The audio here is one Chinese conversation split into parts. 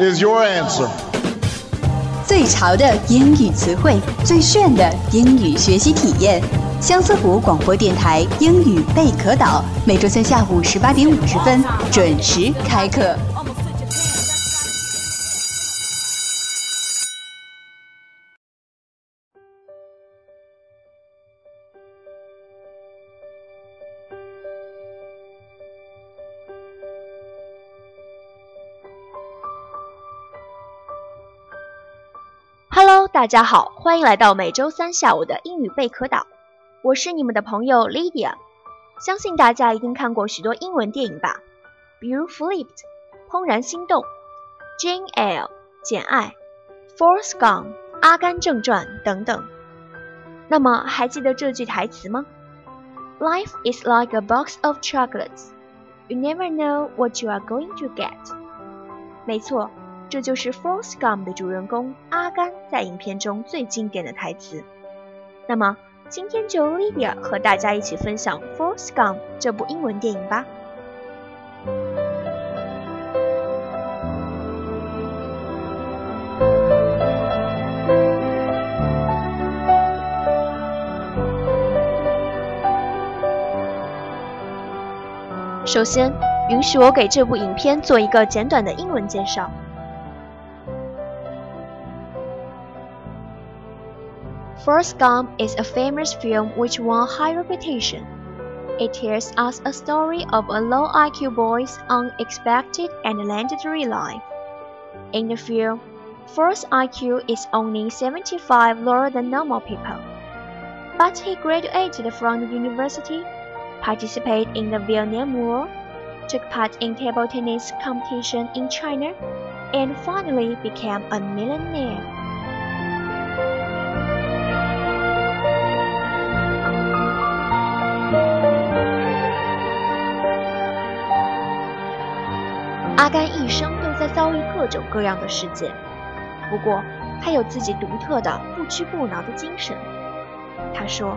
Is your answer. 最潮的英语词汇，最炫的英语学习体验。相思湖广播电台英语贝壳岛，每周三下午十八点五十分准时开课。大家好，欢迎来到每周三下午的英语贝壳岛，我是你们的朋友 Lydia。相信大家一定看过许多英文电影吧，比如《Flipped》、《怦然心动》、《Jane Eyre》、《简爱》、《Forrest Gump》、《阿甘正传》等等。那么还记得这句台词吗？Life is like a box of chocolates. You never know what you are going to get. 没错，这就是《Forrest Gump》的主人公阿甘在影片中最经典的台词。那么，今天就由 Lydia 和大家一起分享《Forrest Gump》这部英文电影吧。首先，允许我给这部影片做一个简短的英文介绍。Forrest Gump is a famous film which won high reputation. It tells us a story of a low IQ boy's unexpected and legendary life. In the film, Forrest's IQ is only 75 lower than normal people. But he graduated from the university, participated in the Vietnam War, took part in table tennis competition in China, and finally became a millionaire. 遭遇各种各样的事件，不过他有自己独特的不屈不挠的精神。他说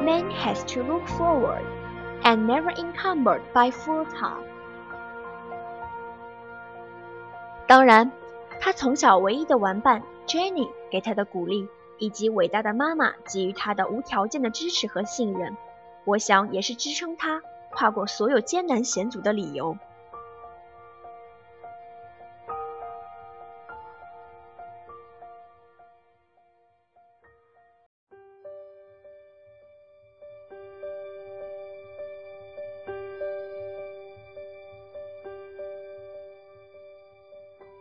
：“Man has to look forward and never encumbered by full time。”当然，他从小唯一的玩伴 Jenny 给他的鼓励，以及伟大的妈妈给予他的无条件的支持和信任，我想也是支撑他跨过所有艰难险阻的理由。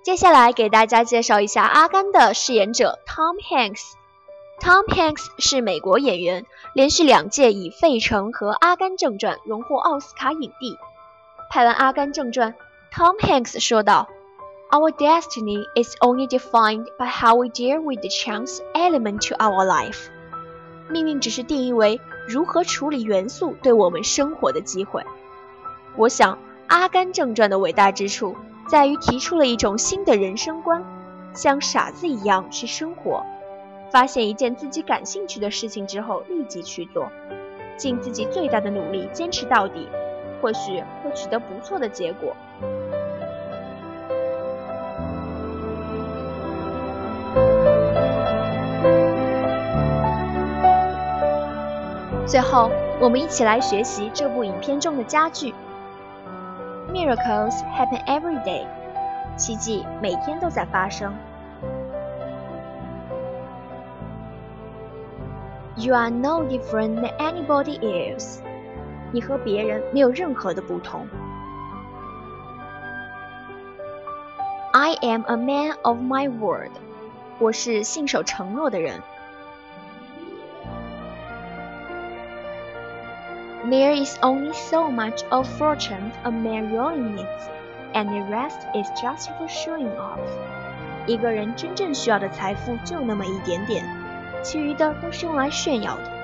接下来给大家介绍一下阿甘的饰演者 Tom Hanks。Tom Hanks 是美国演员，连续两届以《费城》和《阿甘正传》荣获奥斯卡影帝。拍完《阿甘正传》，Tom Hanks 说道：“Our destiny is only defined by how we deal with the chance element to our life。”命运只是定义为如何处理元素对我们生活的机会。我想，《阿甘正传》的伟大之处。在于提出了一种新的人生观，像傻子一样去生活，发现一件自己感兴趣的事情之后立即去做，尽自己最大的努力坚持到底，或许会取得不错的结果。最后，我们一起来学习这部影片中的佳句。Miracles happen every day，奇迹每天都在发生。You are no different than anybody else，你和别人没有任何的不同。I am a man of my word，我是信守承诺的人。 There is only so much of fortune a man really needs. and the rest is just for showing off。一个人真正需要的财富就那么一点点，其余的都是用来炫耀的。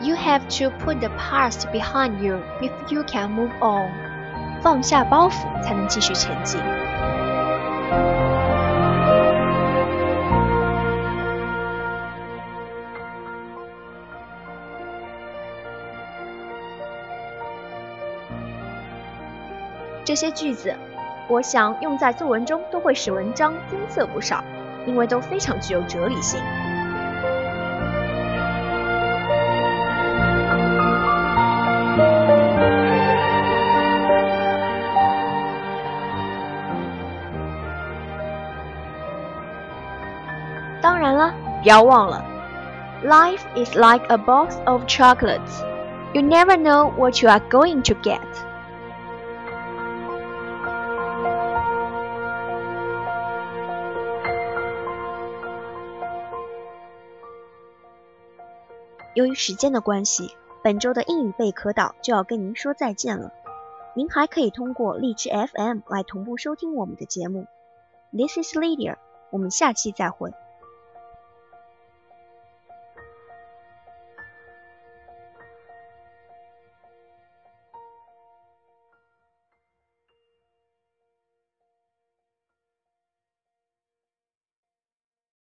You have to put the past behind you if you can move on。放下包袱才能继续前进。 这些句子，我想用在作文中都会使文章增色不少，因为都非常具有哲理性。当然了，不要忘了，Life is like a box of chocolates. You never know what you are going to get. 由于时间的关系，本周的英语贝壳岛就要跟您说再见了。您还可以通过荔枝 FM 来同步收听我们的节目。This is Lydia，我们下期再会。